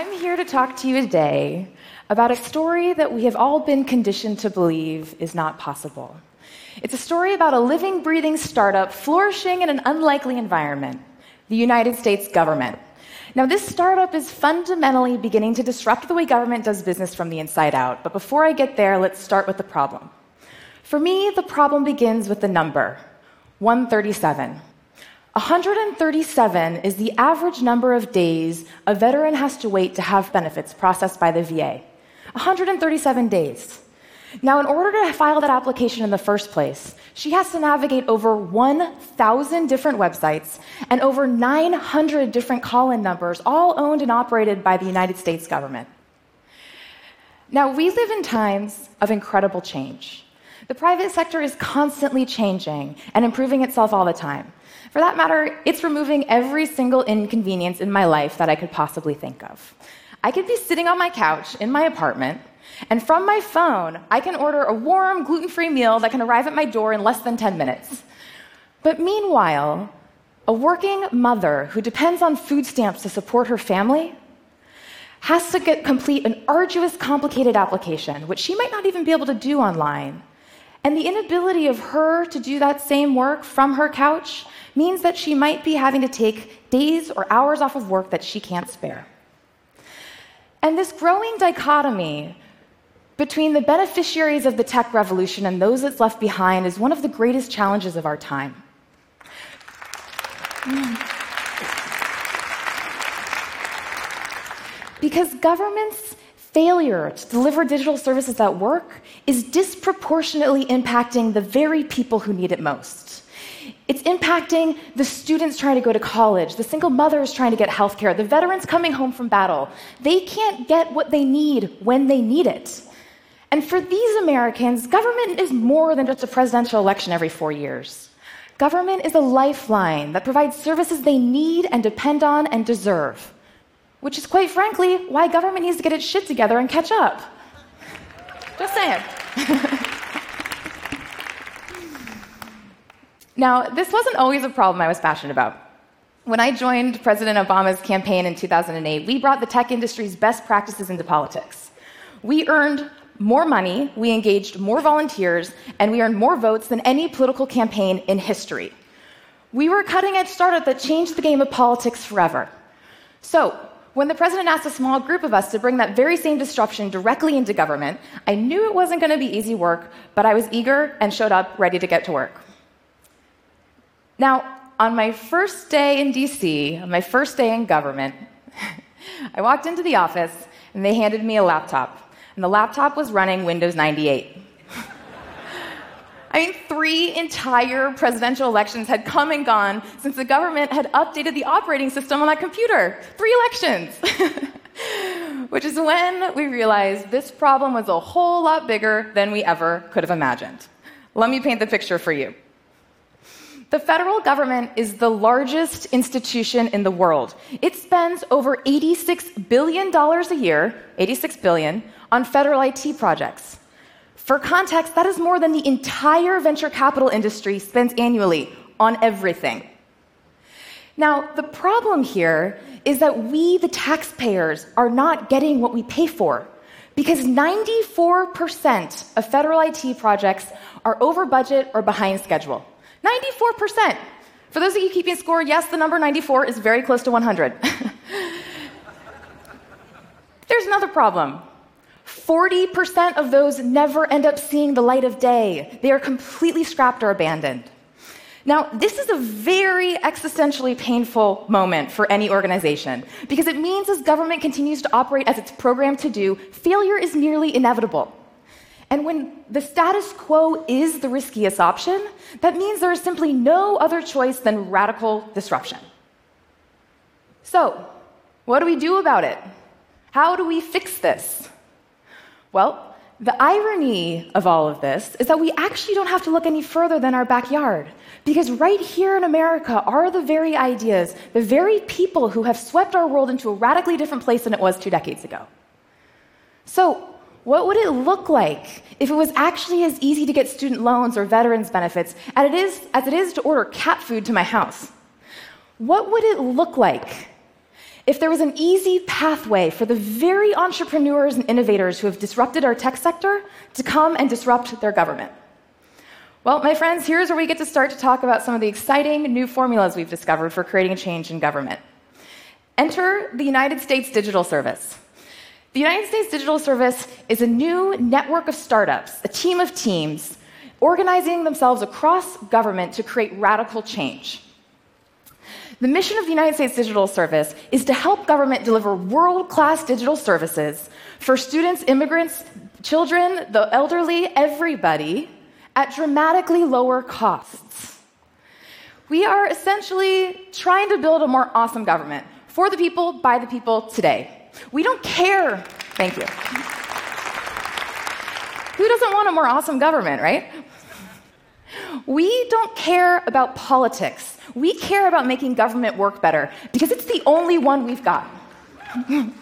I'm here to talk to you today about a story that we have all been conditioned to believe is not possible. It's a story about a living, breathing startup flourishing in an unlikely environment the United States government. Now, this startup is fundamentally beginning to disrupt the way government does business from the inside out. But before I get there, let's start with the problem. For me, the problem begins with the number 137. 137 is the average number of days a veteran has to wait to have benefits processed by the VA. 137 days. Now, in order to file that application in the first place, she has to navigate over 1,000 different websites and over 900 different call in numbers, all owned and operated by the United States government. Now, we live in times of incredible change. The private sector is constantly changing and improving itself all the time. For that matter, it's removing every single inconvenience in my life that I could possibly think of. I could be sitting on my couch in my apartment and from my phone, I can order a warm, gluten free meal that can arrive at my door in less than 10 minutes. But meanwhile, a working mother who depends on food stamps to support her family has to get, complete an arduous, complicated application, which she might not even be able to do online. And the inability of her to do that same work from her couch means that she might be having to take days or hours off of work that she can't spare. And this growing dichotomy between the beneficiaries of the tech revolution and those that's left behind is one of the greatest challenges of our time. Because government's failure to deliver digital services at work is disproportionately impacting the very people who need it most. It's impacting the students trying to go to college, the single mothers trying to get health care, the veterans coming home from battle. They can't get what they need when they need it. And for these Americans, government is more than just a presidential election every four years. Government is a lifeline that provides services they need and depend on and deserve, which is quite frankly why government needs to get its shit together and catch up. Just saying. now, this wasn't always a problem I was passionate about. When I joined President Obama's campaign in 2008, we brought the tech industry's best practices into politics. We earned more money, we engaged more volunteers, and we earned more votes than any political campaign in history. We were a cutting edge startup that changed the game of politics forever. So, when the president asked a small group of us to bring that very same disruption directly into government, I knew it wasn't going to be easy work, but I was eager and showed up ready to get to work. Now, on my first day in DC, on my first day in government, I walked into the office and they handed me a laptop and the laptop was running Windows 98. Three entire presidential elections had come and gone since the government had updated the operating system on that computer. Three elections. Which is when we realized this problem was a whole lot bigger than we ever could have imagined. Let me paint the picture for you. The federal government is the largest institution in the world. It spends over $86 billion a year, 86 billion, on federal IT projects. For context, that is more than the entire venture capital industry spends annually on everything. Now, the problem here is that we, the taxpayers, are not getting what we pay for because 94% of federal IT projects are over budget or behind schedule. 94%. For those of you keeping score, yes, the number 94 is very close to 100. There's another problem. 40% of those never end up seeing the light of day. They are completely scrapped or abandoned. Now, this is a very existentially painful moment for any organization because it means as government continues to operate as it's programmed to do, failure is nearly inevitable. And when the status quo is the riskiest option, that means there is simply no other choice than radical disruption. So, what do we do about it? How do we fix this? Well, the irony of all of this is that we actually don't have to look any further than our backyard. Because right here in America are the very ideas, the very people who have swept our world into a radically different place than it was two decades ago. So, what would it look like if it was actually as easy to get student loans or veterans benefits as it is, as it is to order cat food to my house? What would it look like if there was an easy pathway for the very entrepreneurs and innovators who have disrupted our tech sector to come and disrupt their government. Well, my friends, here's where we get to start to talk about some of the exciting new formulas we've discovered for creating a change in government. Enter the United States Digital Service. The United States Digital Service is a new network of startups, a team of teams, organizing themselves across government to create radical change. The mission of the United States Digital Service is to help government deliver world class digital services for students, immigrants, children, the elderly, everybody, at dramatically lower costs. We are essentially trying to build a more awesome government for the people, by the people, today. We don't care. Thank you. Who doesn't want a more awesome government, right? We don't care about politics. We care about making government work better because it's the only one we've got.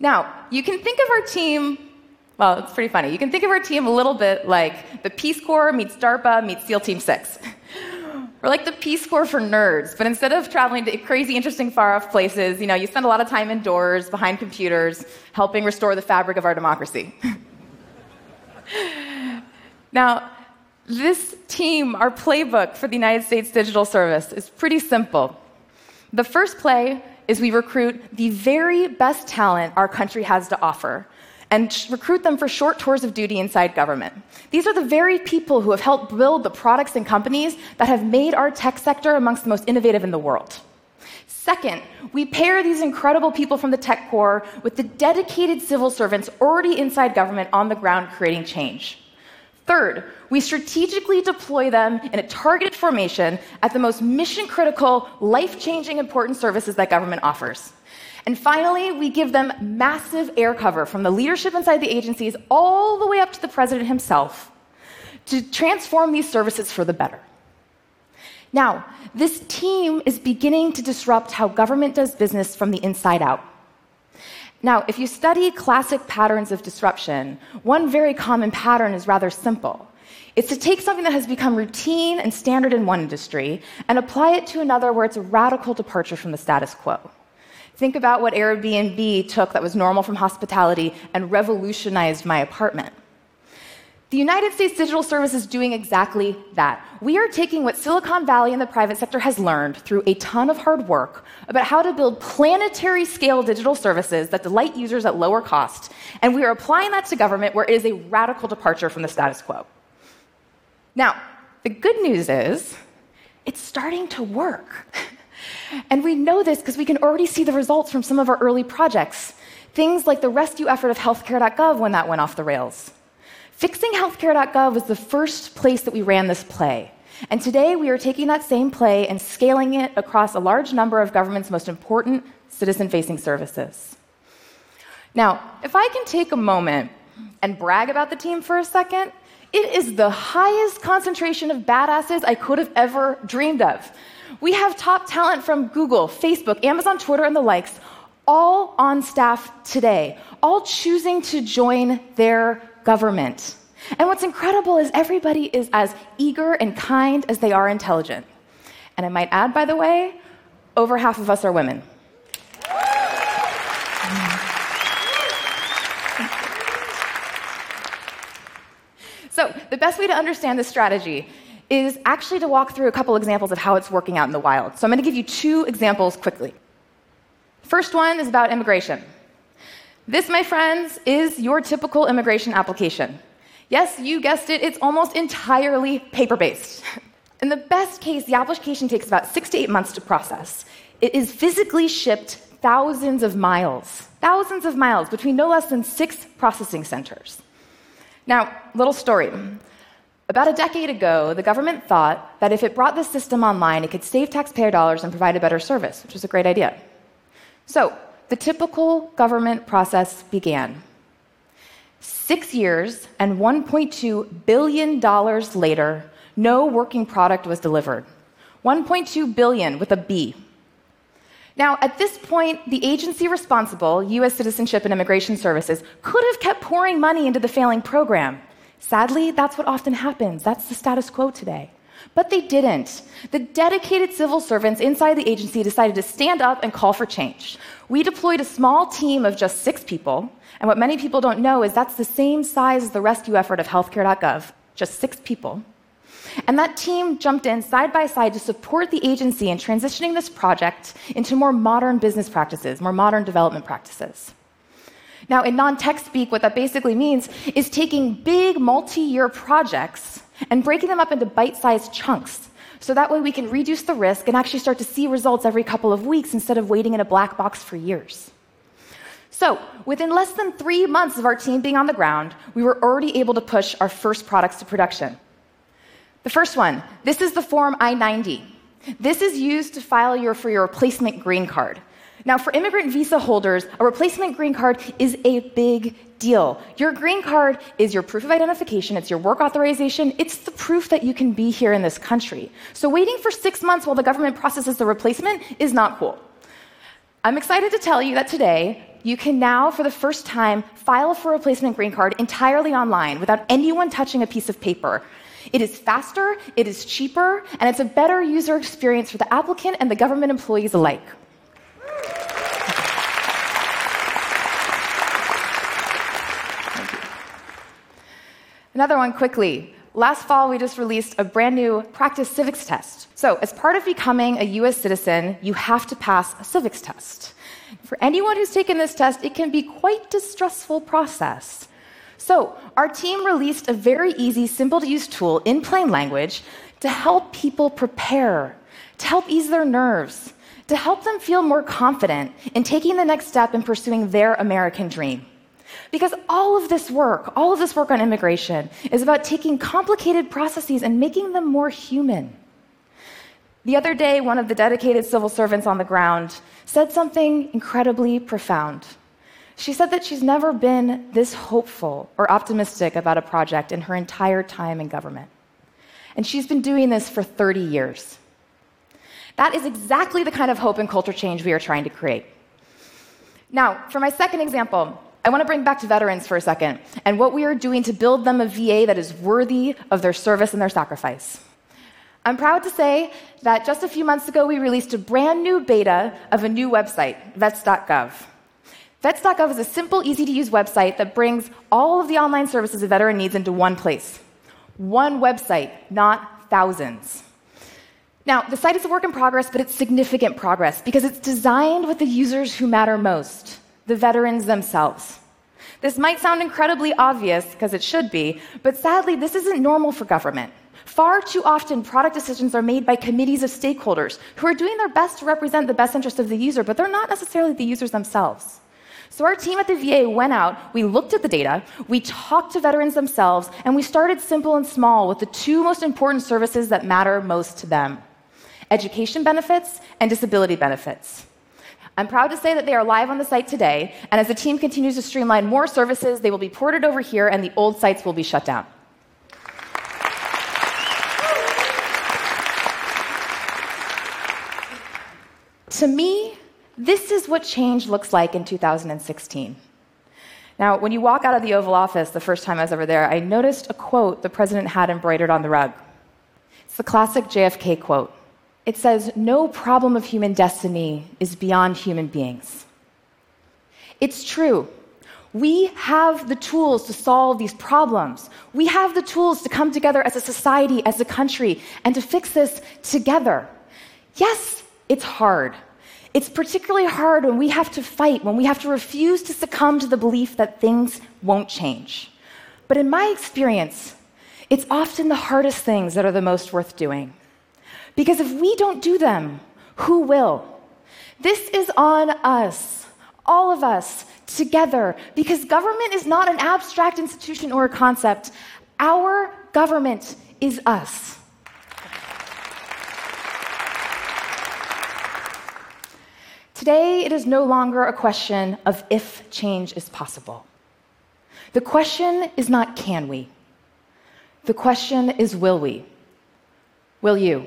now, you can think of our team, well, it's pretty funny. You can think of our team a little bit like the Peace Corps meets DARPA meets SEAL Team 6. We're like the Peace Corps for nerds, but instead of traveling to crazy, interesting, far off places, you know, you spend a lot of time indoors, behind computers, helping restore the fabric of our democracy. now, this team, our playbook for the United States Digital Service, is pretty simple. The first play is we recruit the very best talent our country has to offer and recruit them for short tours of duty inside government. These are the very people who have helped build the products and companies that have made our tech sector amongst the most innovative in the world. Second, we pair these incredible people from the tech corps with the dedicated civil servants already inside government on the ground creating change. Third, we strategically deploy them in a targeted formation at the most mission critical, life changing, important services that government offers. And finally, we give them massive air cover from the leadership inside the agencies all the way up to the president himself to transform these services for the better. Now, this team is beginning to disrupt how government does business from the inside out. Now, if you study classic patterns of disruption, one very common pattern is rather simple. It's to take something that has become routine and standard in one industry and apply it to another where it's a radical departure from the status quo. Think about what Airbnb took that was normal from hospitality and revolutionized my apartment. The United States Digital Service is doing exactly that. We are taking what Silicon Valley and the private sector has learned through a ton of hard work about how to build planetary scale digital services that delight users at lower cost, and we are applying that to government where it is a radical departure from the status quo. Now, the good news is it's starting to work. and we know this because we can already see the results from some of our early projects. Things like the rescue effort of healthcare.gov when that went off the rails Fixing Healthcare.gov was the first place that we ran this play. And today we are taking that same play and scaling it across a large number of government's most important citizen facing services. Now, if I can take a moment and brag about the team for a second, it is the highest concentration of badasses I could have ever dreamed of. We have top talent from Google, Facebook, Amazon, Twitter, and the likes, all on staff today, all choosing to join their government. And what's incredible is everybody is as eager and kind as they are intelligent. And I might add, by the way, over half of us are women. So, the best way to understand this strategy is actually to walk through a couple examples of how it's working out in the wild. So, I'm going to give you two examples quickly. First one is about immigration. This, my friends, is your typical immigration application. Yes, you guessed it, it's almost entirely paper based. In the best case, the application takes about six to eight months to process. It is physically shipped thousands of miles, thousands of miles between no less than six processing centers. Now, little story. About a decade ago, the government thought that if it brought this system online, it could save taxpayer dollars and provide a better service, which was a great idea. So, the typical government process began. Six years and $1.2 billion later, no working product was delivered. 1.2 billion with a B. Now, at this point, the agency responsible, US Citizenship and Immigration Services, could have kept pouring money into the failing program. Sadly, that's what often happens. That's the status quo today. But they didn't. The dedicated civil servants inside the agency decided to stand up and call for change. We deployed a small team of just six people, and what many people don't know is that's the same size as the rescue effort of healthcare.gov, just six people. And that team jumped in side by side to support the agency in transitioning this project into more modern business practices, more modern development practices. Now, in non tech speak, what that basically means is taking big multi year projects and breaking them up into bite sized chunks. So that way we can reduce the risk and actually start to see results every couple of weeks instead of waiting in a black box for years. So, within less than three months of our team being on the ground, we were already able to push our first products to production. The first one this is the Form I 90. This is used to file your, for your replacement green card. Now, for immigrant visa holders, a replacement green card is a big deal. Your green card is your proof of identification, it's your work authorization, it's the proof that you can be here in this country. So, waiting for six months while the government processes the replacement is not cool. I'm excited to tell you that today, you can now, for the first time, file for a replacement green card entirely online without anyone touching a piece of paper. It is faster, it is cheaper, and it's a better user experience for the applicant and the government employees alike. Another one quickly. Last fall, we just released a brand new practice civics test. So, as part of becoming a US citizen, you have to pass a civics test. For anyone who's taken this test, it can be quite a stressful process. So, our team released a very easy, simple to use tool in plain language to help people prepare, to help ease their nerves, to help them feel more confident in taking the next step in pursuing their American dream. Because all of this work, all of this work on immigration, is about taking complicated processes and making them more human. The other day, one of the dedicated civil servants on the ground said something incredibly profound. She said that she's never been this hopeful or optimistic about a project in her entire time in government. And she's been doing this for 30 years. That is exactly the kind of hope and culture change we are trying to create. Now, for my second example, I want to bring back to veterans for a second and what we are doing to build them a VA that is worthy of their service and their sacrifice. I'm proud to say that just a few months ago, we released a brand new beta of a new website, vets.gov. Vets.gov is a simple, easy to use website that brings all of the online services a veteran needs into one place. One website, not thousands. Now, the site is a work in progress, but it's significant progress because it's designed with the users who matter most, the veterans themselves. This might sound incredibly obvious, because it should be, but sadly, this isn't normal for government. Far too often, product decisions are made by committees of stakeholders who are doing their best to represent the best interest of the user, but they're not necessarily the users themselves. So, our team at the VA went out, we looked at the data, we talked to veterans themselves, and we started simple and small with the two most important services that matter most to them education benefits and disability benefits. I'm proud to say that they are live on the site today, and as the team continues to streamline more services, they will be ported over here and the old sites will be shut down. to me, this is what change looks like in 2016. Now, when you walk out of the Oval Office the first time I was ever there, I noticed a quote the president had embroidered on the rug. It's the classic JFK quote. It says, No problem of human destiny is beyond human beings. It's true. We have the tools to solve these problems. We have the tools to come together as a society, as a country, and to fix this together. Yes, it's hard. It's particularly hard when we have to fight, when we have to refuse to succumb to the belief that things won't change. But in my experience, it's often the hardest things that are the most worth doing. Because if we don't do them, who will? This is on us, all of us, together, because government is not an abstract institution or a concept. Our government is us. Today, it is no longer a question of if change is possible. The question is not can we? The question is will we? Will you?